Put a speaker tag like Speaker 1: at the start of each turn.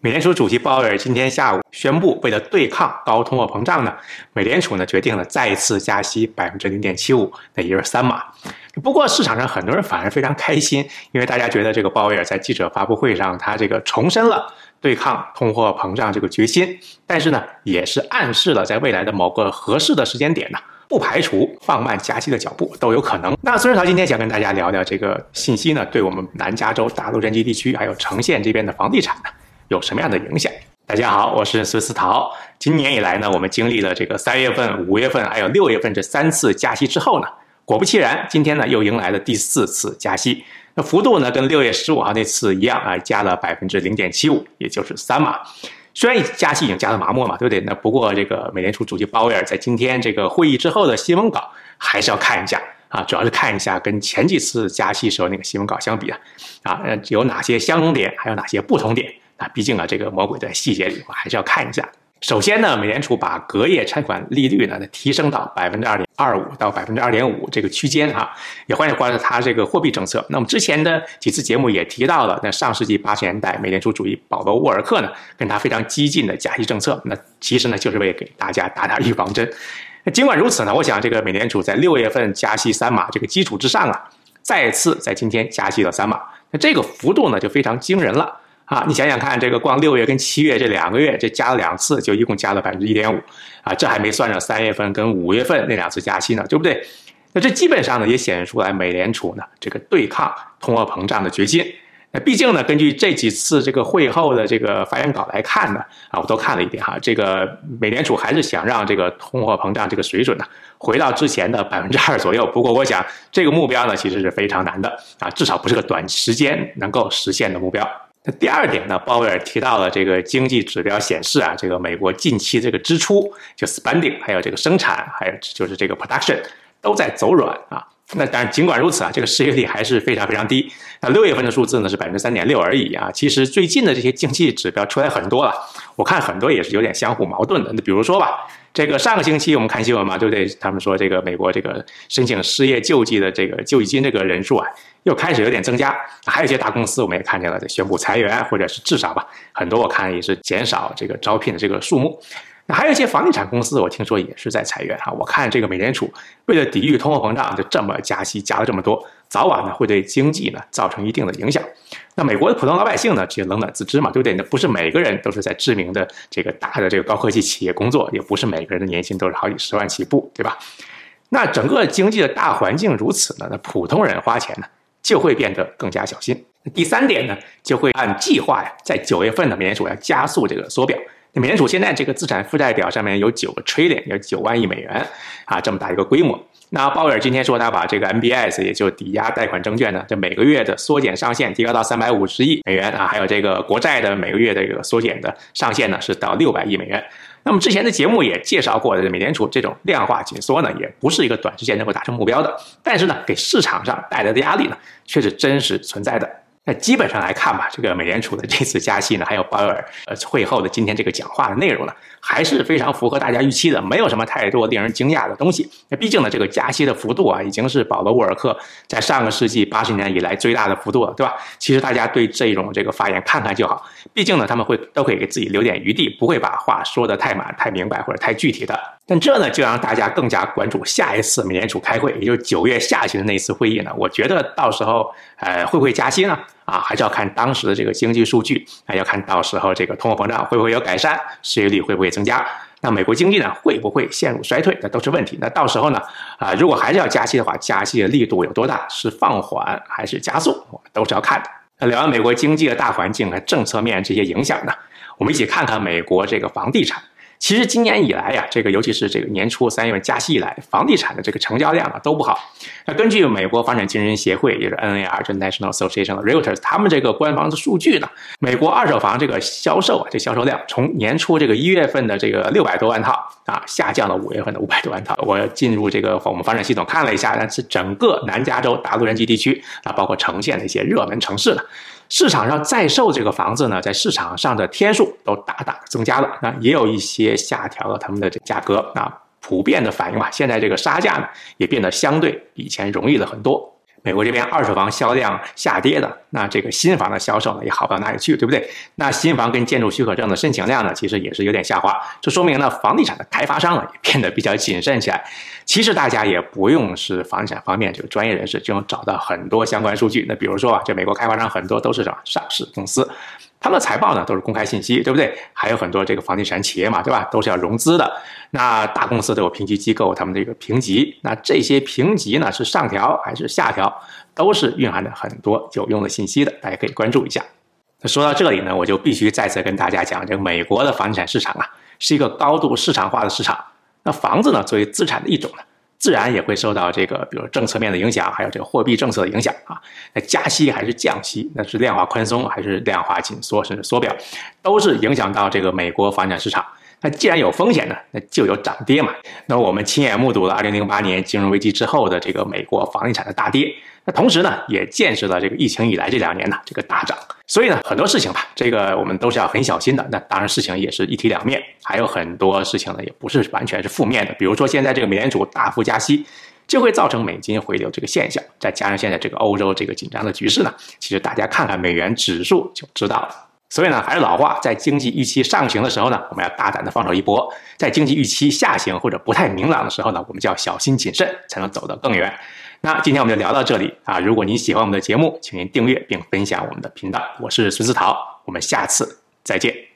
Speaker 1: 美联储主席鲍威尔今天下午宣布，为了对抗高通货膨胀呢，美联储呢决定了再次加息百分之零点七五，那也就是三码。不过市场上很多人反而非常开心，因为大家觉得这个鲍威尔在记者发布会上，他这个重申了对抗通货膨胀这个决心，但是呢，也是暗示了在未来的某个合适的时间点呢，不排除放慢加息的脚步都有可能。那孙世涛今天想跟大家聊聊这个信息呢，对我们南加州大陆人机地区还有城县这边的房地产呢。有什么样的影响？大家好，我是孙思桃。今年以来呢，我们经历了这个三月份、五月份还有六月份这三次加息之后呢，果不其然，今天呢又迎来了第四次加息。那幅度呢跟六月十五号那次一样啊，加了百分之零点七五，也就是三码。虽然加息已经加的麻木嘛，对不对？那不过这个美联储主席鲍威尔在今天这个会议之后的新闻稿还是要看一下啊，主要是看一下跟前几次加息时候那个新闻稿相比啊，啊有哪些相同点，还有哪些不同点。啊，毕竟啊，这个魔鬼在细节里，我还是要看一下。首先呢，美联储把隔夜拆款利率呢提升到百分之二点二五到百分之二点五这个区间啊，也欢迎关注它这个货币政策。那么之前的几次节目也提到了，那上世纪八十年代美联储主席保罗沃尔克呢，跟他非常激进的加息政策，那其实呢就是为给大家打打预防针。那尽管如此呢，我想这个美联储在六月份加息三码这个基础之上啊，再次在今天加息了三码，那这个幅度呢就非常惊人了。啊，你想想看，这个光六月跟七月这两个月，这加了两次，就一共加了百分之一点五，啊，这还没算上三月份跟五月份那两次加息呢，对不对？那这基本上呢也显示出来美联储呢这个对抗通货膨胀的决心。那毕竟呢，根据这几次这个会后的这个发言稿来看呢，啊，我都看了一遍哈，这个美联储还是想让这个通货膨胀这个水准呢回到之前的百分之二左右。不过我想这个目标呢其实是非常难的啊，至少不是个短时间能够实现的目标。那第二点呢，鲍威尔提到了这个经济指标显示啊，这个美国近期这个支出就 spending，还有这个生产，还有就是这个 production 都在走软啊。那当然，尽管如此啊，这个失业率还是非常非常低。那六月份的数字呢是百分之三点六而已啊。其实最近的这些经济指标出来很多了，我看很多也是有点相互矛盾的。那比如说吧。这个上个星期我们看新闻嘛，对不对？他们说这个美国这个申请失业救济的这个救济金这个人数啊，又开始有点增加。还有一些大公司我们也看见了在宣布裁员，或者是至少吧，很多我看也是减少这个招聘的这个数目。那还有一些房地产公司，我听说也是在裁员哈。我看这个美联储为了抵御通货膨胀，就这么加息加了这么多。早晚呢会对经济呢造成一定的影响。那美国的普通老百姓呢，其实冷暖自知嘛，对不对？那不是每个人都是在知名的这个大的这个高科技企业工作，也不是每个人的年薪都是好几十万起步，对吧？那整个经济的大环境如此呢，那普通人花钱呢就会变得更加小心。第三点呢，就会按计划呀，在九月份呢，美联储要加速这个缩表。美联储现在这个资产负债表上面有九个 trillion，有九万亿美元啊，这么大一个规模。那鲍威尔今天说，他把这个 MBS，也就抵押贷款证券呢，这每个月的缩减上限提高到三百五十亿美元啊，还有这个国债的每个月的这个缩减的上限呢，是到六百亿美元。那么之前的节目也介绍过的，美联储这种量化紧缩呢，也不是一个短时间能够达成目标的，但是呢，给市场上带来的压力呢，却是真实存在的。那基本上来看吧，这个美联储的这次加息呢，还有鲍威尔呃会后的今天这个讲话的内容呢，还是非常符合大家预期的，没有什么太多令人惊讶的东西。那毕竟呢，这个加息的幅度啊，已经是保罗沃尔克在上个世纪八十年以来最大的幅度了，对吧？其实大家对这种这个发言看看就好，毕竟呢，他们会都可以给自己留点余地，不会把话说的太满、太明白或者太具体的。但这呢，就让大家更加关注下一次美联储开会，也就是九月下旬的那一次会议呢。我觉得到时候，呃，会不会加息呢？啊，还是要看当时的这个经济数据，啊，要看到时候这个通货膨胀会不会有改善，失业率会不会增加，那美国经济呢会不会陷入衰退，那都是问题。那到时候呢，啊，如果还是要加息的话，加息的力度有多大？是放缓还是加速？我们都是要看的。那聊完美国经济的大环境和政策面这些影响呢，我们一起看看美国这个房地产。其实今年以来呀，这个尤其是这个年初三月份加息以来，房地产的这个成交量啊都不好。那根据美国房产经纪人协会，也是 NAR，这 National Association of Realtors，他们这个官方的数据呢，美国二手房这个销售啊，这销售量从年初这个一月份的这个六百多万套啊，下降了五月份的五百多万套。我进入这个我们房产系统看了一下，那是整个南加州大陆人机地区啊，包括城县的一些热门城市了。市场上在售这个房子呢，在市场上的天数都大大增加了，那也有一些下调了他们的这价格啊，普遍的反应吧，现在这个杀价呢也变得相对以前容易了很多。美国这边二手房销量下跌的，那这个新房的销售呢也好不到哪里去，对不对？那新房跟建筑许可证的申请量呢，其实也是有点下滑，这说明呢房地产的开发商呢也变得比较谨慎起来。其实大家也不用是房地产方面这个专业人士，就能找到很多相关数据。那比如说啊，这美国开发商很多都是什么上市公司。他们的财报呢都是公开信息，对不对？还有很多这个房地产企业嘛，对吧？都是要融资的。那大公司都有评级机构，他们这个评级，那这些评级呢是上调还是下调，都是蕴含着很多有用的信息的，大家可以关注一下。那说到这里呢，我就必须再次跟大家讲，这个美国的房地产市场啊，是一个高度市场化的市场。那房子呢，作为资产的一种呢。自然也会受到这个，比如政策面的影响，还有这个货币政策的影响啊。那加息还是降息，那是量化宽松还是量化紧缩，甚至缩表，都是影响到这个美国房产市场。那既然有风险呢，那就有涨跌嘛。那我们亲眼目睹了2008年金融危机之后的这个美国房地产的大跌。那同时呢，也见识了这个疫情以来这两年呢这个大涨。所以呢，很多事情吧，这个我们都是要很小心的。那当然，事情也是一体两面，还有很多事情呢，也不是完全是负面的。比如说，现在这个美联储大幅加息，就会造成美金回流这个现象。再加上现在这个欧洲这个紧张的局势呢，其实大家看看美元指数就知道了。所以呢，还是老话，在经济预期上行的时候呢，我们要大胆的放手一搏；在经济预期下行或者不太明朗的时候呢，我们就要小心谨慎，才能走得更远。那今天我们就聊到这里啊！如果您喜欢我们的节目，请您订阅并分享我们的频道。我是孙思桃，我们下次再见。